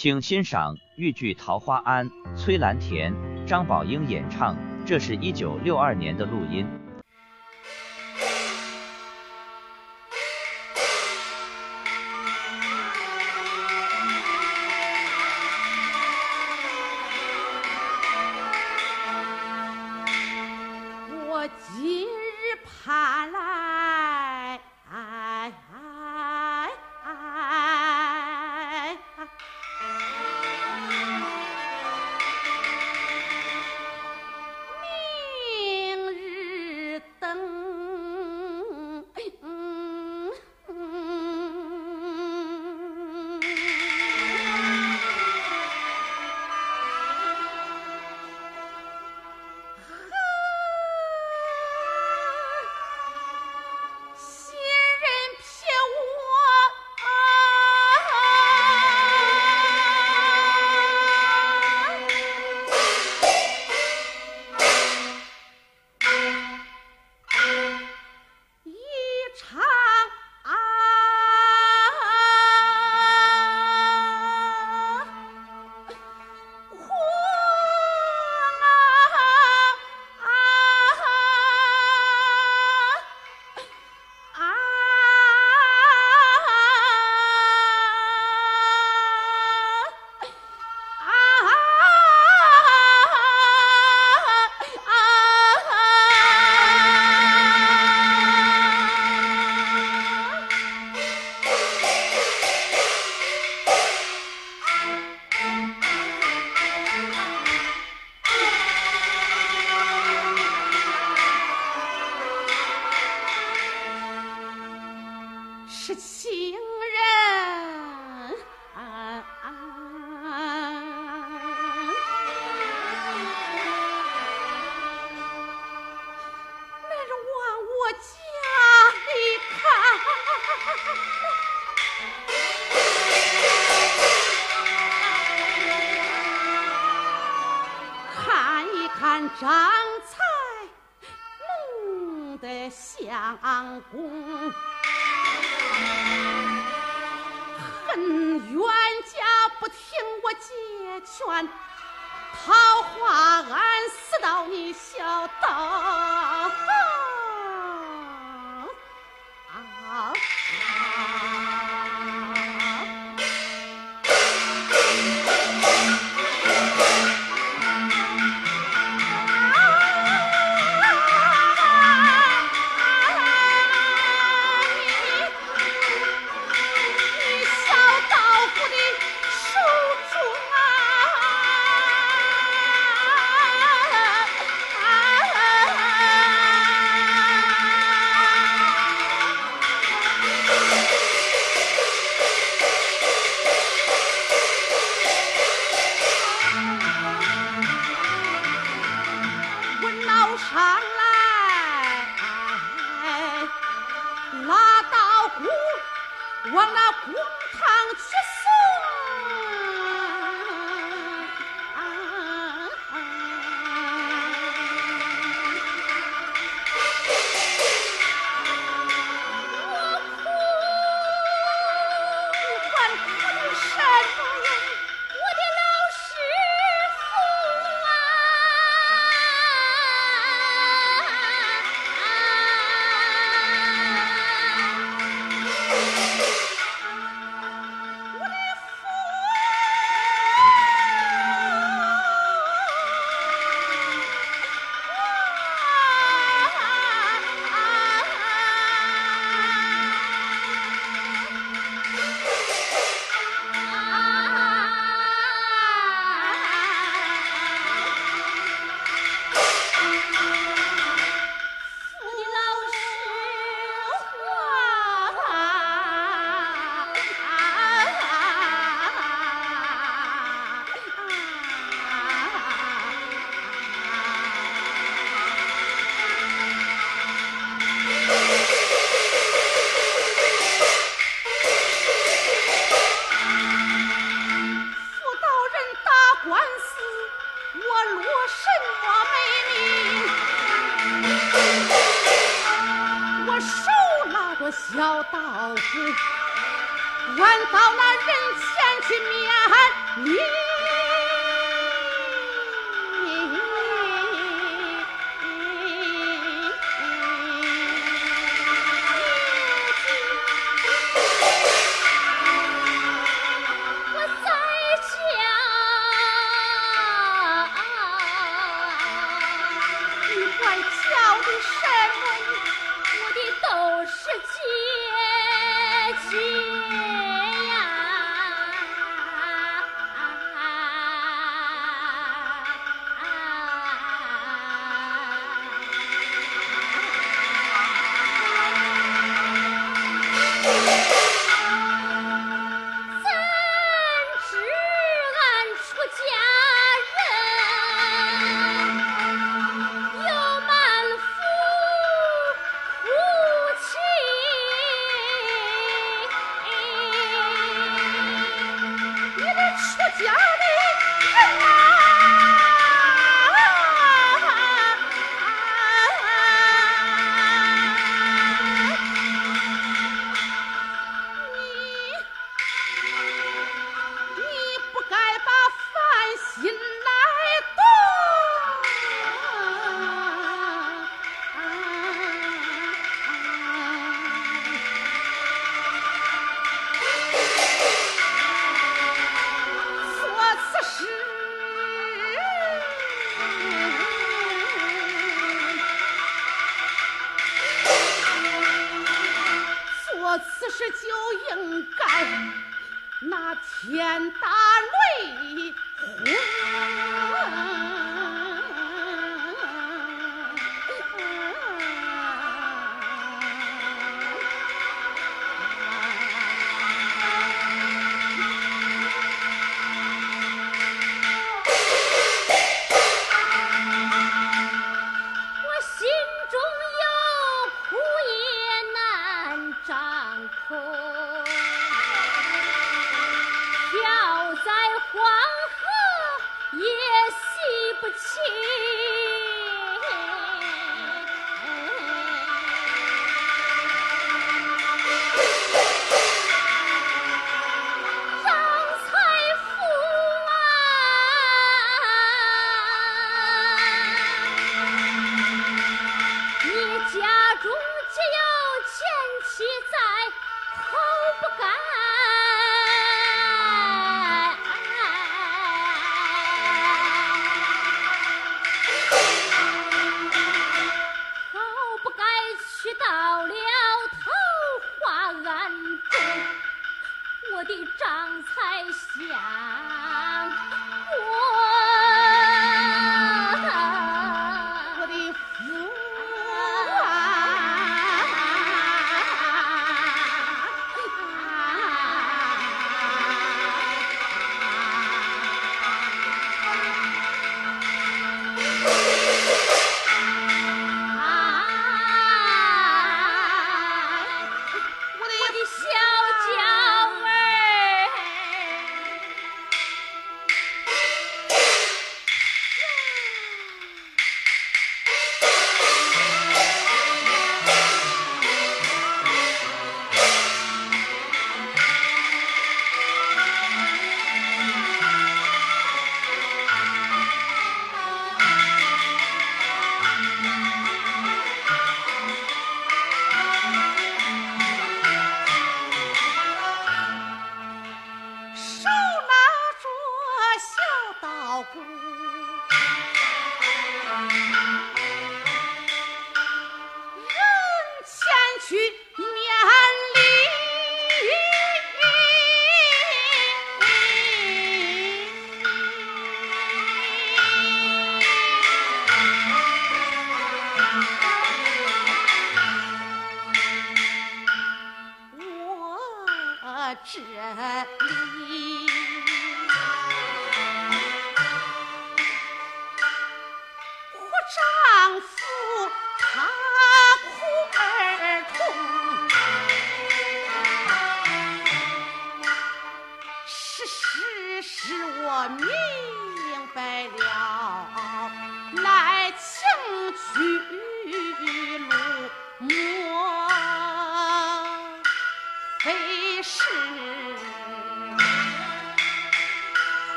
请欣赏豫剧《桃花庵》，崔兰田、张宝英演唱。这是一九六二年的录音。我今日盼来，公。恨冤家不听我解劝，桃花庵死到你小道。往那公堂去什么美名我手拿着小刀子俺到那人前去面礼应该那天打雷轰。黄河也洗不清。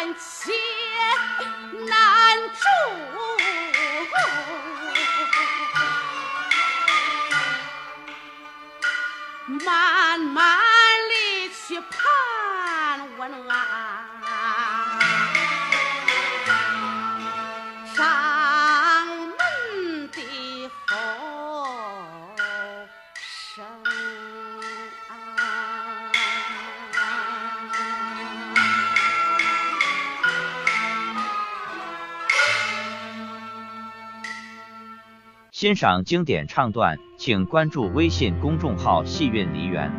难解难住，慢慢欣赏经典唱段，请关注微信公众号“戏韵梨园”。